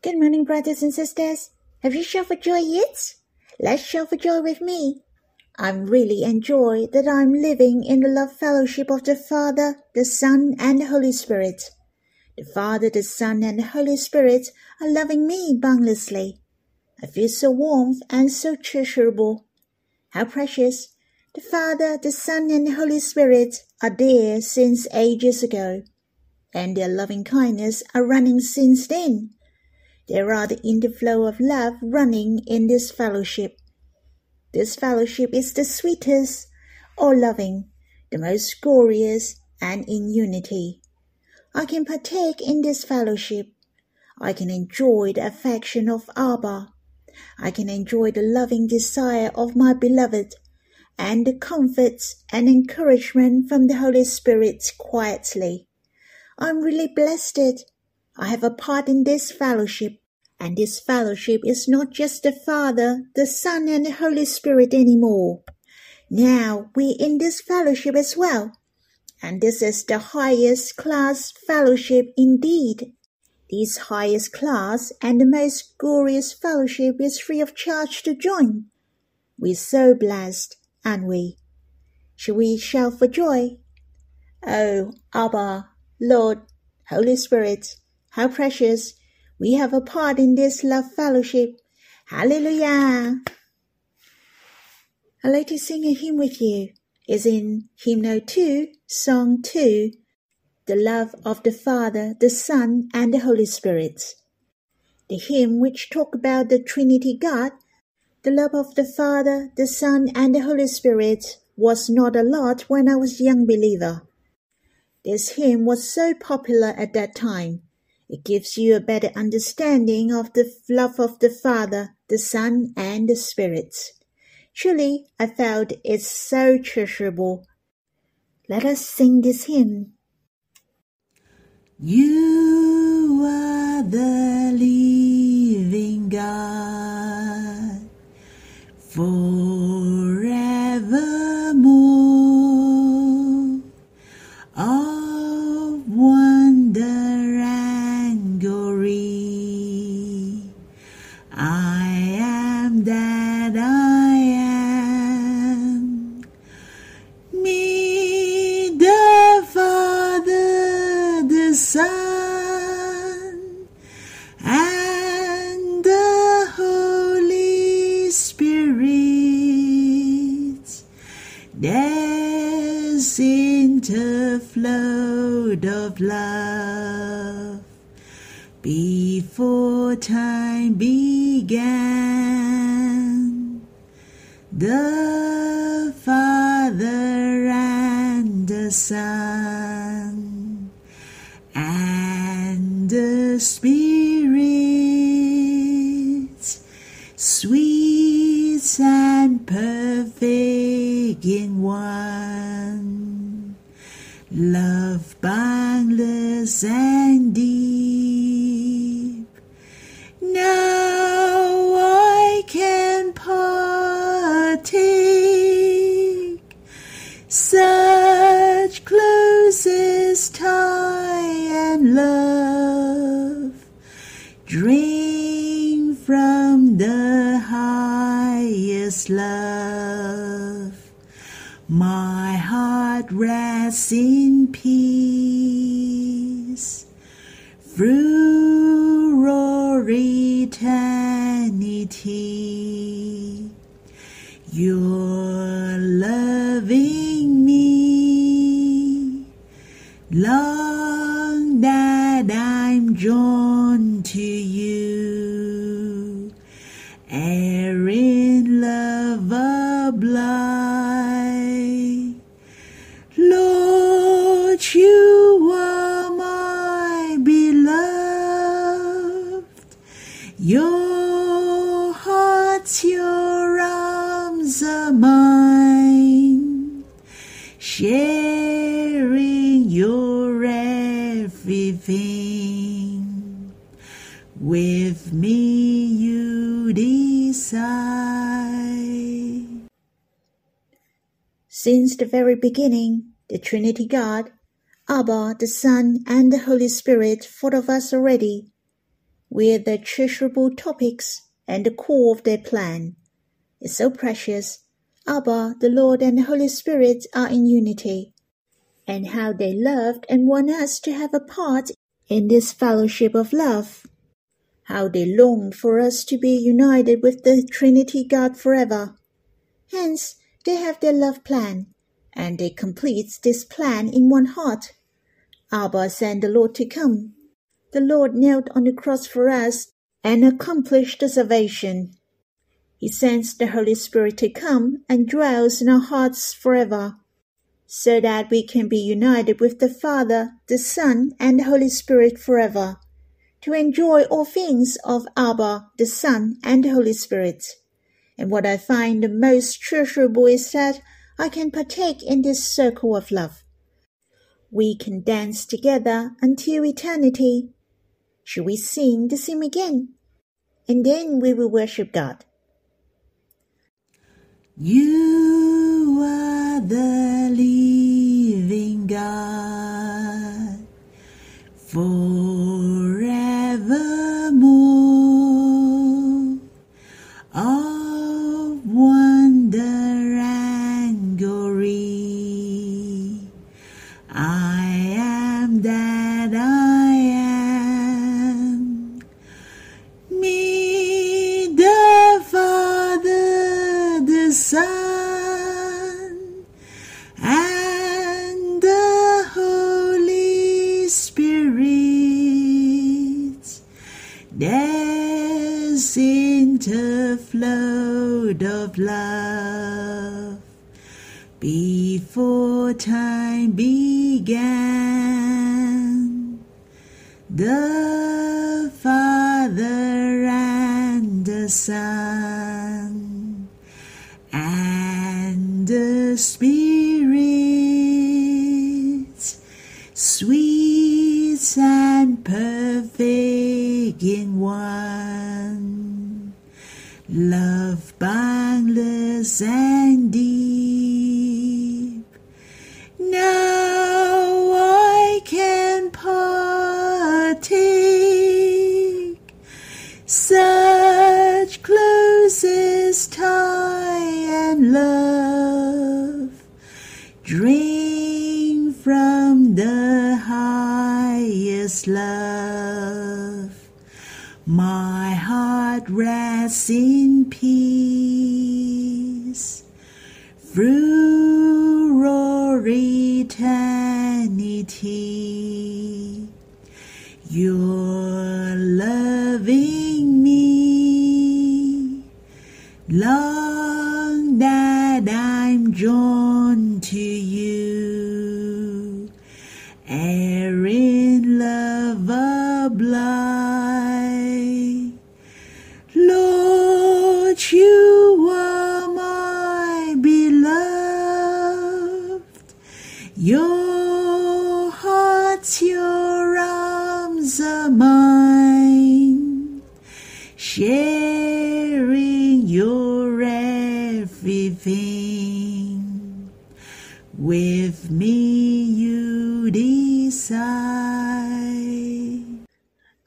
Good morning, brothers and sisters. Have you shouted for joy yet? Let's shout for joy with me. I'm really enjoy that I'm living in the love fellowship of the Father, the Son, and the Holy Spirit. The Father, the Son, and the Holy Spirit are loving me boundlessly. I feel so warm and so treasurable. How precious! The Father, the Son, and the Holy Spirit are there since ages ago, and their loving kindness are running since then. There are the interflow of love running in this fellowship. This fellowship is the sweetest, all loving, the most glorious, and in unity. I can partake in this fellowship. I can enjoy the affection of Abba. I can enjoy the loving desire of my beloved and the comforts and encouragement from the Holy Spirit quietly. I'm really blessed. I have a part in this fellowship. And this fellowship is not just the Father, the Son, and the Holy Spirit anymore. Now we're in this fellowship as well. And this is the highest class fellowship indeed. This highest class and the most glorious fellowship is free of charge to join. We're so blessed, aren't we? Shall we shout for joy? Oh, Abba, Lord, Holy Spirit, how precious we have a part in this love fellowship. Hallelujah! I'd like to sing a hymn with you. It's in Hymn 2, Song 2, The Love of the Father, the Son, and the Holy Spirit. The hymn which talk about the Trinity God, the love of the Father, the Son, and the Holy Spirit was not a lot when I was a young believer. This hymn was so popular at that time it gives you a better understanding of the love of the Father, the Son, and the Spirit. Truly, I felt it so treasurable. Let us sing this hymn. You are the living God forevermore. There's interflowed of love before time began. The Father and the Son and the Spirit, perfect in one, love boundless and deep. Now I can partake such the very beginning, the Trinity God, Abba, the Son, and the Holy Spirit thought of us already. We're the treasurable topics and the core of their plan. It's so precious. Abba, the Lord, and the Holy Spirit are in unity. And how they loved and want us to have a part in this fellowship of love. How they long for us to be united with the Trinity God forever. Hence, they have their love plan, and they complete this plan in one heart. Abba sent the Lord to come. The Lord knelt on the cross for us and accomplished the salvation. He sends the Holy Spirit to come and dwells in our hearts forever, so that we can be united with the Father, the Son, and the Holy Spirit forever, to enjoy all things of Abba, the Son, and the Holy Spirit. And what I find the most treasurable is that I can partake in this circle of love. We can dance together until eternity. Should we sing the hymn again? And then we will worship God. You are the living God forevermore. Time began. The Father and the Son and the Spirit, sweet and perfect in one, love boundless and deep. Rests in peace through eternity. You're loving me long that I'm drawn to you. E'er in love abide. With me you decide.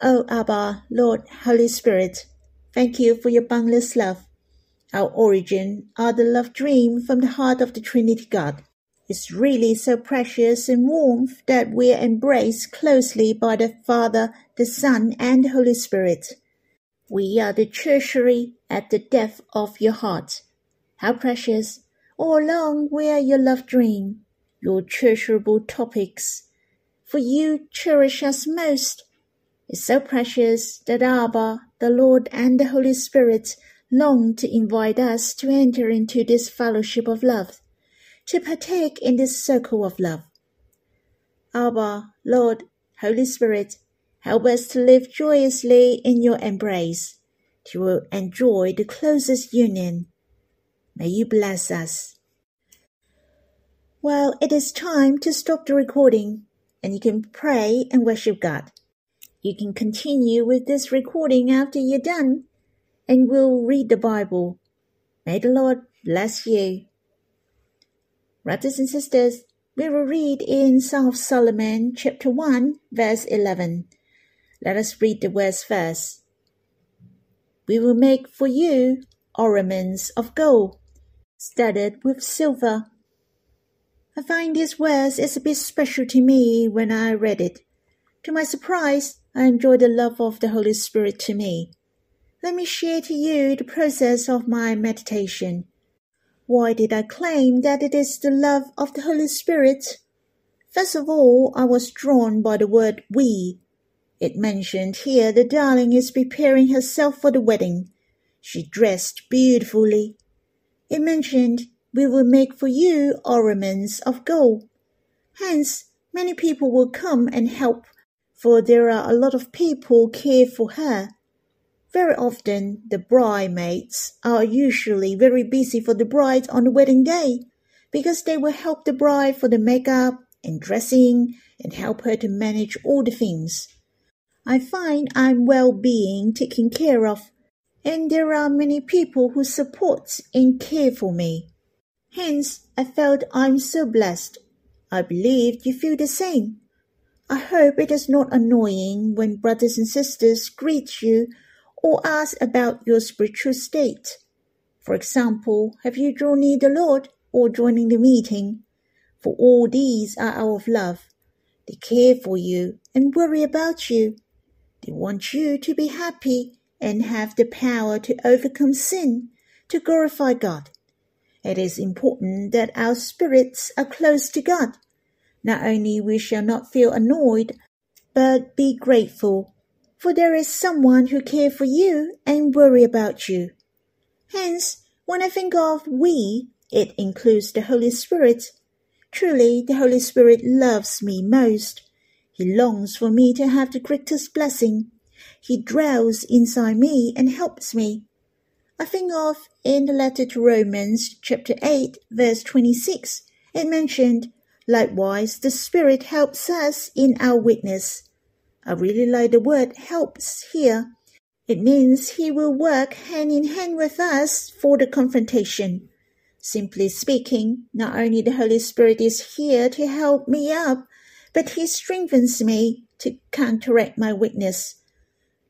O Abba, Lord, Holy Spirit, thank you for your boundless love. Our origin are the love dream from the heart of the Trinity God. It's really so precious and warm that we are embraced closely by the Father, the Son, and the Holy Spirit. We are the treasury at the depth of your heart. How precious! All along are your love dream, your treasurable topics. For you cherish us most. It's so precious that Abba, the Lord, and the Holy Spirit long to invite us to enter into this fellowship of love, to partake in this circle of love. Abba, Lord, Holy Spirit, help us to live joyously in your embrace, to enjoy the closest union. May you bless us. Well, it is time to stop the recording, and you can pray and worship God. You can continue with this recording after you're done, and we'll read the Bible. May the Lord bless you. Brothers and sisters, we will read in Song of Solomon, chapter 1, verse 11. Let us read the words first. We will make for you ornaments of gold, studded with silver. I find this verse is a bit special to me when I read it. To my surprise, I enjoy the love of the Holy Spirit to me. Let me share to you the process of my meditation. Why did I claim that it is the love of the Holy Spirit? First of all, I was drawn by the word we. It mentioned here the darling is preparing herself for the wedding. She dressed beautifully. It mentioned we will make for you ornaments of gold. Hence, many people will come and help, for there are a lot of people care for her. Very often, the bridesmaids are usually very busy for the bride on the wedding day, because they will help the bride for the makeup and dressing and help her to manage all the things. I find I'm well being taken care of, and there are many people who support and care for me. Hence, I felt I'm so blessed. I believe you feel the same. I hope it is not annoying when brothers and sisters greet you or ask about your spiritual state. For example, have you drawn near the Lord or joining the meeting? For all these are out of love. They care for you and worry about you. They want you to be happy and have the power to overcome sin, to glorify God. It is important that our spirits are close to God. Not only we shall not feel annoyed, but be grateful, for there is someone who cares for you and worry about you. Hence, when I think of we, it includes the Holy Spirit. Truly, the Holy Spirit loves me most. He longs for me to have the greatest blessing. He dwells inside me and helps me. I think of in the letter to Romans, chapter 8, verse 26, it mentioned, likewise, the Spirit helps us in our weakness. I really like the word helps here. It means He will work hand in hand with us for the confrontation. Simply speaking, not only the Holy Spirit is here to help me up, but He strengthens me to counteract my weakness.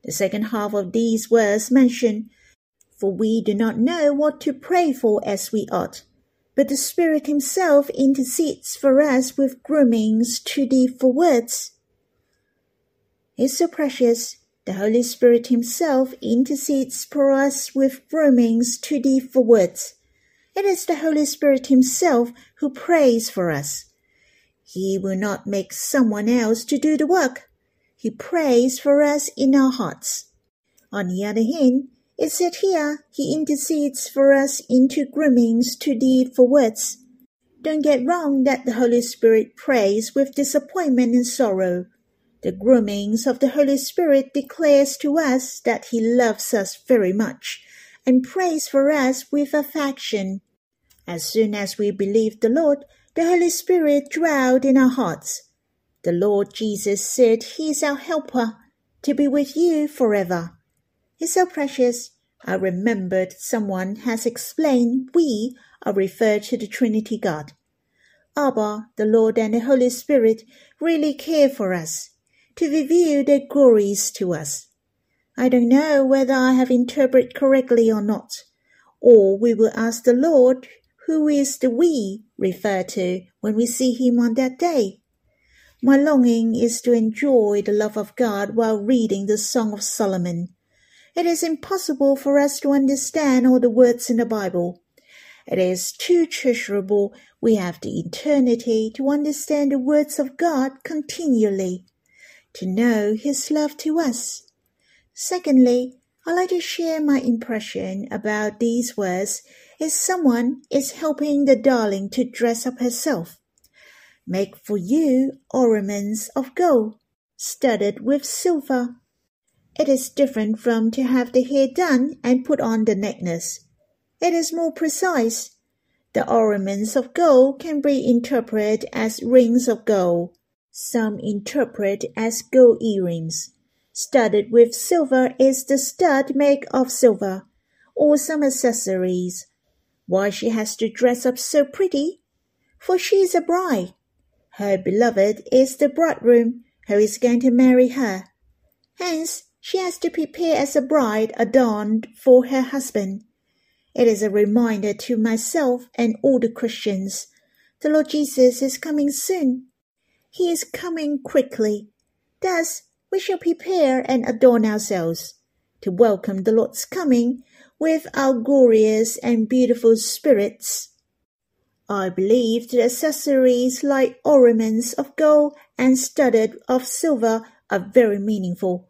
The second half of these words mention for we do not know what to pray for as we ought. But the Spirit Himself intercedes for us with groomings too deep for words. It's so precious. The Holy Spirit Himself intercedes for us with groomings too deep for words. It is the Holy Spirit Himself who prays for us. He will not make someone else to do the work. He prays for us in our hearts. On the other hand, it said here, he intercedes for us into groomings to deep for words. Don't get wrong that the Holy Spirit prays with disappointment and sorrow. The groomings of the Holy Spirit declares to us that he loves us very much and prays for us with affection. As soon as we believe the Lord, the Holy Spirit dwelled in our hearts. The Lord Jesus said he is our helper to be with you forever is so precious. I remembered someone has explained we are referred to the Trinity God. Abba, the Lord and the Holy Spirit really care for us, to reveal their glories to us. I don't know whether I have interpreted correctly or not, or we will ask the Lord who is the we referred to when we see him on that day. My longing is to enjoy the love of God while reading the Song of Solomon it is impossible for us to understand all the words in the Bible. It is too treasurable. We have the eternity to understand the words of God continually, to know His love to us. Secondly, I'd like to share my impression about these words if someone is helping the darling to dress up herself. Make for you ornaments of gold, studded with silver. It is different from to have the hair done and put on the necklace. It is more precise. The ornaments of gold can be interpreted as rings of gold. Some interpret as gold earrings. Studded with silver is the stud made of silver, or some accessories. Why she has to dress up so pretty? For she is a bride. Her beloved is the bridegroom who is going to marry her. Hence, she has to prepare as a bride adorned for her husband. It is a reminder to myself and all the Christians. The Lord Jesus is coming soon. He is coming quickly. Thus, we shall prepare and adorn ourselves to welcome the Lord's coming with our glorious and beautiful spirits. I believe the accessories like ornaments of gold and studded of silver are very meaningful.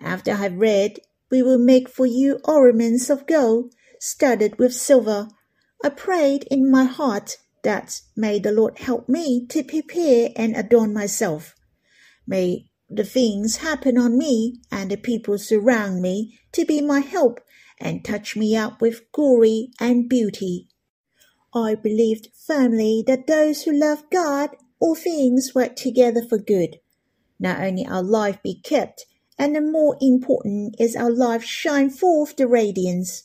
After I have read, we will make for you ornaments of gold studded with silver. I prayed in my heart that may the Lord help me to prepare and adorn myself. May the things happen on me and the people surround me to be my help and touch me up with glory and beauty. I believed firmly that those who love God, all things work together for good. Not only our life be kept, and the more important is our life shine forth the radiance.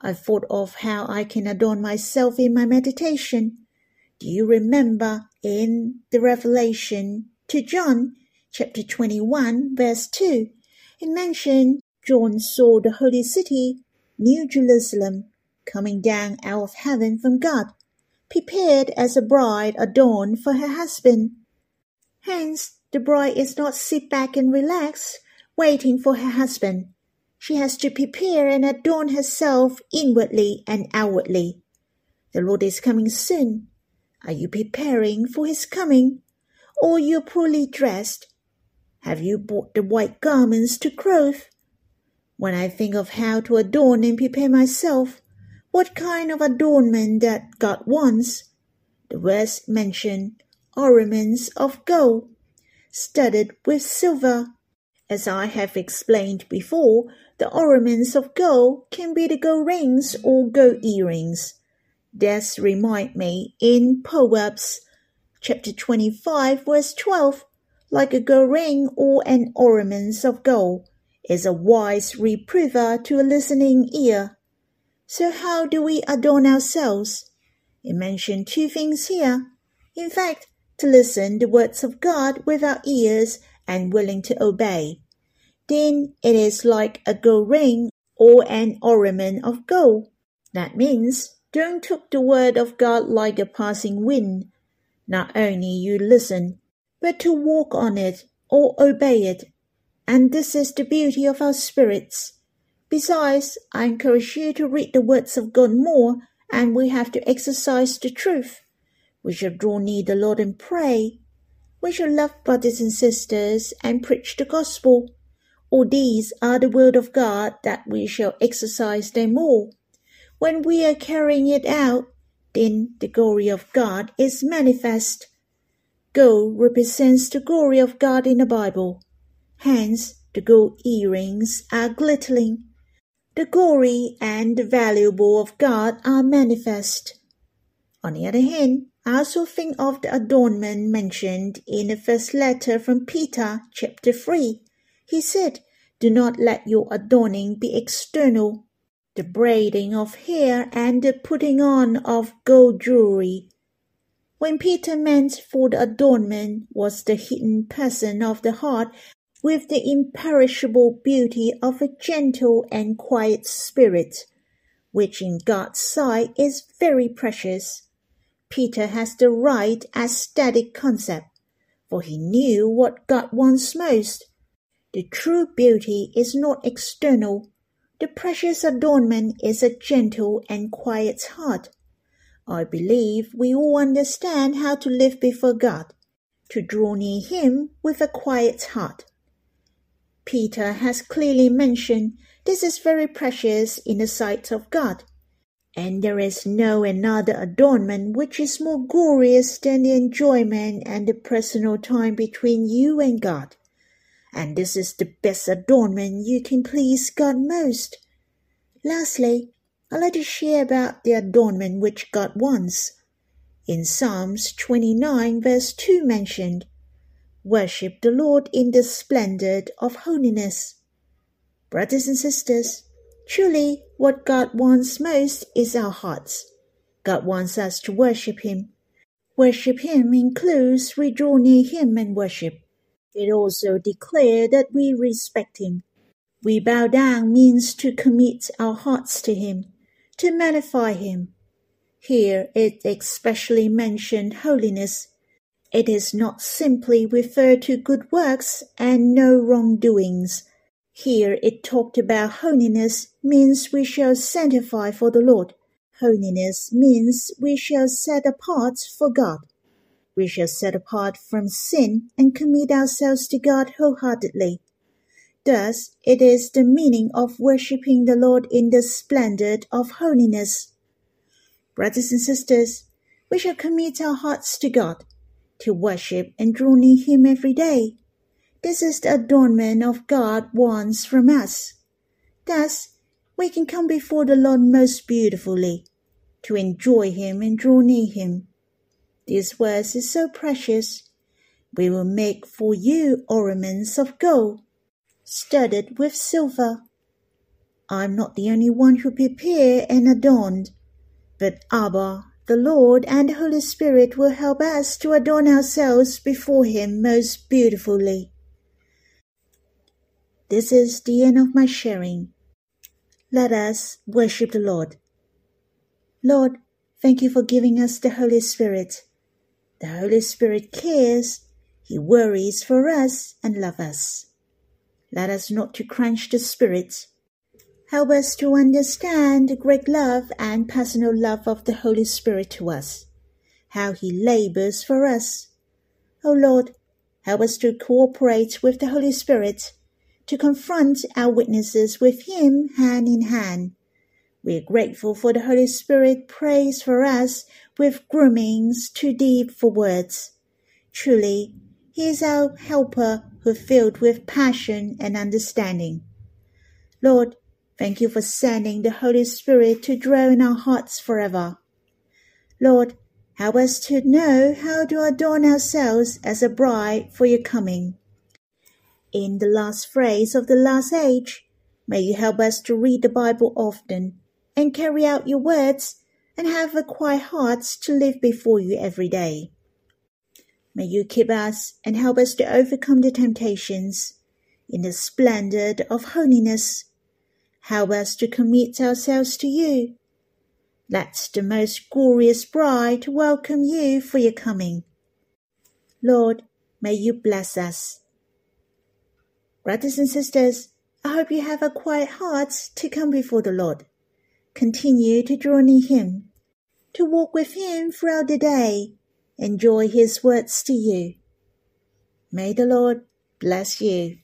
I thought of how I can adorn myself in my meditation. Do you remember in the Revelation to John, chapter 21, verse 2, it mentioned John saw the holy city, New Jerusalem, coming down out of heaven from God, prepared as a bride adorned for her husband. Hence, the bride is not sit back and relax, waiting for her husband. She has to prepare and adorn herself inwardly and outwardly. The Lord is coming soon. Are you preparing for his coming? Or you're poorly dressed? Have you bought the white garments to clothe? When I think of how to adorn and prepare myself, what kind of adornment that God wants, the verse mentioned ornaments of gold, studded with silver. As I have explained before, the ornaments of gold can be the gold rings or gold earrings. This remind me in Proverbs chapter 25 verse 12, like a gold ring or an ornament of gold, is a wise reprover to a listening ear. So how do we adorn ourselves? It mentioned two things here. In fact, to listen the words of God with our ears and willing to obey then it is like a gold ring or an ornament of gold. That means don't take the word of God like a passing wind. Not only you listen, but to walk on it or obey it. And this is the beauty of our spirits. Besides, I encourage you to read the words of God more, and we have to exercise the truth. We shall draw near the Lord and pray. We shall love brothers and sisters and preach the gospel. All these are the word of God that we shall exercise them all. When we are carrying it out, then the glory of God is manifest. Gold represents the glory of God in the Bible. Hence, the gold earrings are glittering. The glory and the valuable of God are manifest. On the other hand, I also think of the adornment mentioned in the first letter from Peter, chapter 3. He said, Do not let your adorning be external, the braiding of hair and the putting on of gold jewelry. When Peter meant for the adornment was the hidden person of the heart with the imperishable beauty of a gentle and quiet spirit, which in God's sight is very precious. Peter has the right aesthetic concept, for he knew what God wants most the true beauty is not external. The precious adornment is a gentle and quiet heart. I believe we all understand how to live before God, to draw near Him with a quiet heart. Peter has clearly mentioned this is very precious in the sight of God, and there is no another adornment which is more glorious than the enjoyment and the personal time between you and God and this is the best adornment you can please God most. Lastly, I'd like to share about the adornment which God wants. In Psalms 29 verse 2 mentioned, Worship the Lord in the splendor of holiness. Brothers and sisters, truly what God wants most is our hearts. God wants us to worship Him. Worship Him includes we draw near Him and worship. It also declared that we respect him. We bow down means to commit our hearts to him, to magnify him. Here it especially mentioned holiness. It is not simply referred to good works and no wrongdoings. Here it talked about holiness means we shall sanctify for the Lord. Holiness means we shall set apart for God. We shall set apart from sin and commit ourselves to God wholeheartedly. Thus, it is the meaning of worshipping the Lord in the splendor of holiness. Brothers and sisters, we shall commit our hearts to God, to worship and draw near Him every day. This is the adornment of God wants from us. Thus, we can come before the Lord most beautifully to enjoy him and draw near him. This verse is so precious. We will make for you ornaments of gold, studded with silver. I am not the only one who prepare and adorned, but Abba, the Lord, and the Holy Spirit will help us to adorn ourselves before Him most beautifully. This is the end of my sharing. Let us worship the Lord. Lord, thank you for giving us the Holy Spirit. The Holy Spirit cares, He worries for us and loves us. Let us not to quench the Spirit. Help us to understand the great love and personal love of the Holy Spirit to us, how He labors for us. O oh Lord, help us to cooperate with the Holy Spirit, to confront our weaknesses with Him hand in hand we are grateful for the Holy Spirit prays for us with groomings too deep for words. Truly, He is our helper who filled with passion and understanding. Lord, thank you for sending the Holy Spirit to dwell in our hearts forever. Lord, help us to know how to adorn ourselves as a bride for your coming. In the last phrase of the last age, may you help us to read the Bible often and carry out your words and have a quiet heart to live before you every day. May you keep us and help us to overcome the temptations in the splendor of holiness. Help us to commit ourselves to you. Let the most glorious bride welcome you for your coming. Lord, may you bless us. Brothers and sisters, I hope you have a quiet heart to come before the Lord. Continue to draw near Him, to walk with Him throughout the day. Enjoy His words to you. May the Lord bless you.